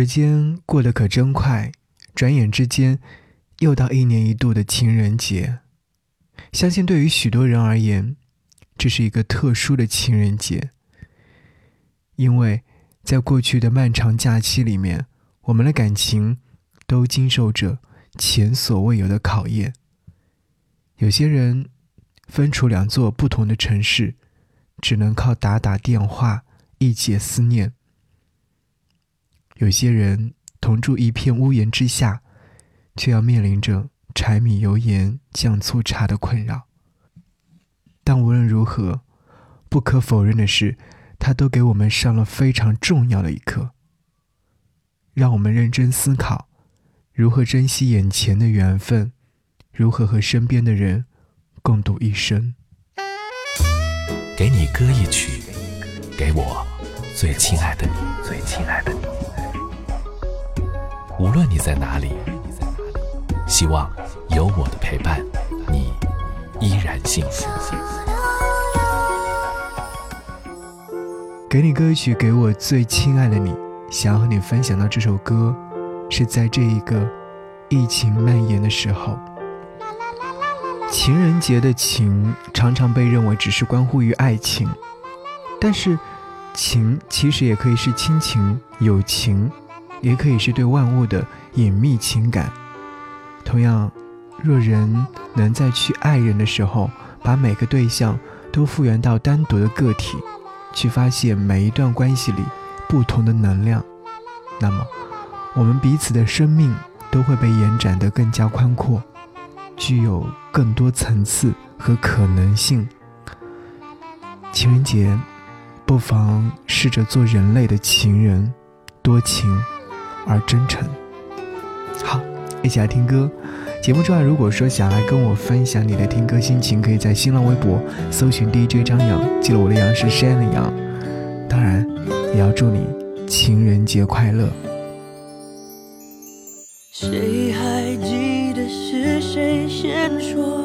时间过得可真快，转眼之间又到一年一度的情人节。相信对于许多人而言，这是一个特殊的情人节，因为在过去的漫长假期里面，我们的感情都经受着前所未有的考验。有些人分处两座不同的城市，只能靠打打电话一解思念。有些人同住一片屋檐之下，却要面临着柴米油盐酱醋茶的困扰。但无论如何，不可否认的是，它都给我们上了非常重要的一课，让我们认真思考如何珍惜眼前的缘分，如何和身边的人共度一生。给你歌一曲，给我最亲爱的你，最亲爱的你。无论你在哪里，希望有我的陪伴，你依然幸福。给你歌曲，给我最亲爱的你。想要和你分享到这首歌，是在这一个疫情蔓延的时候。情人节的情常常被认为只是关乎于爱情，但是情其实也可以是亲情、友情。也可以是对万物的隐秘情感。同样，若人能在去爱人的时候，把每个对象都复原到单独的个体，去发现每一段关系里不同的能量，那么，我们彼此的生命都会被延展得更加宽阔，具有更多层次和可能性。情人节，不妨试着做人类的情人，多情。而真诚。好，一起来听歌。节目之外，如果说想来跟我分享你的听歌心情，可以在新浪微博搜寻 DJ 张扬，记得我的杨是山的杨。当然，也要祝你情人节快乐。谁还记得是谁先说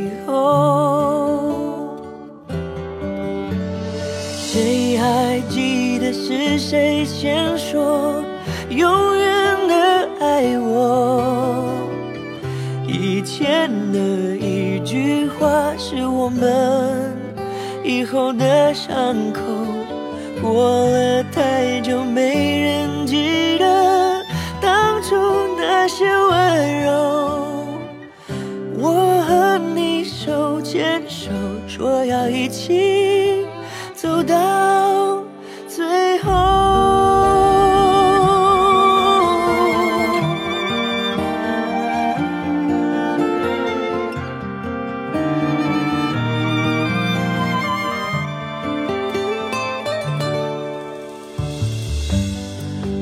后？谁还记得是谁先说永远的爱我？以前的一句话是我们以后的伤口。过了太久，没人记得当初那些说要一起走到最后。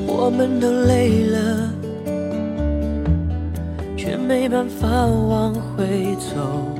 我们都累了。却没办法往回走，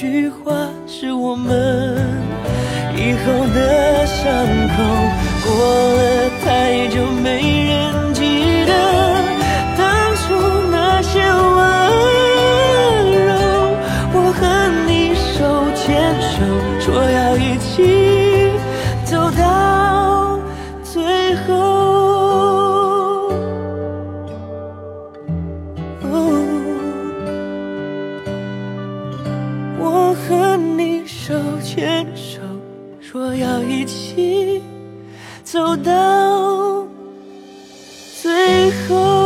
句话是我们以后的伤口，过了太久没牵手，说要一起走到最后。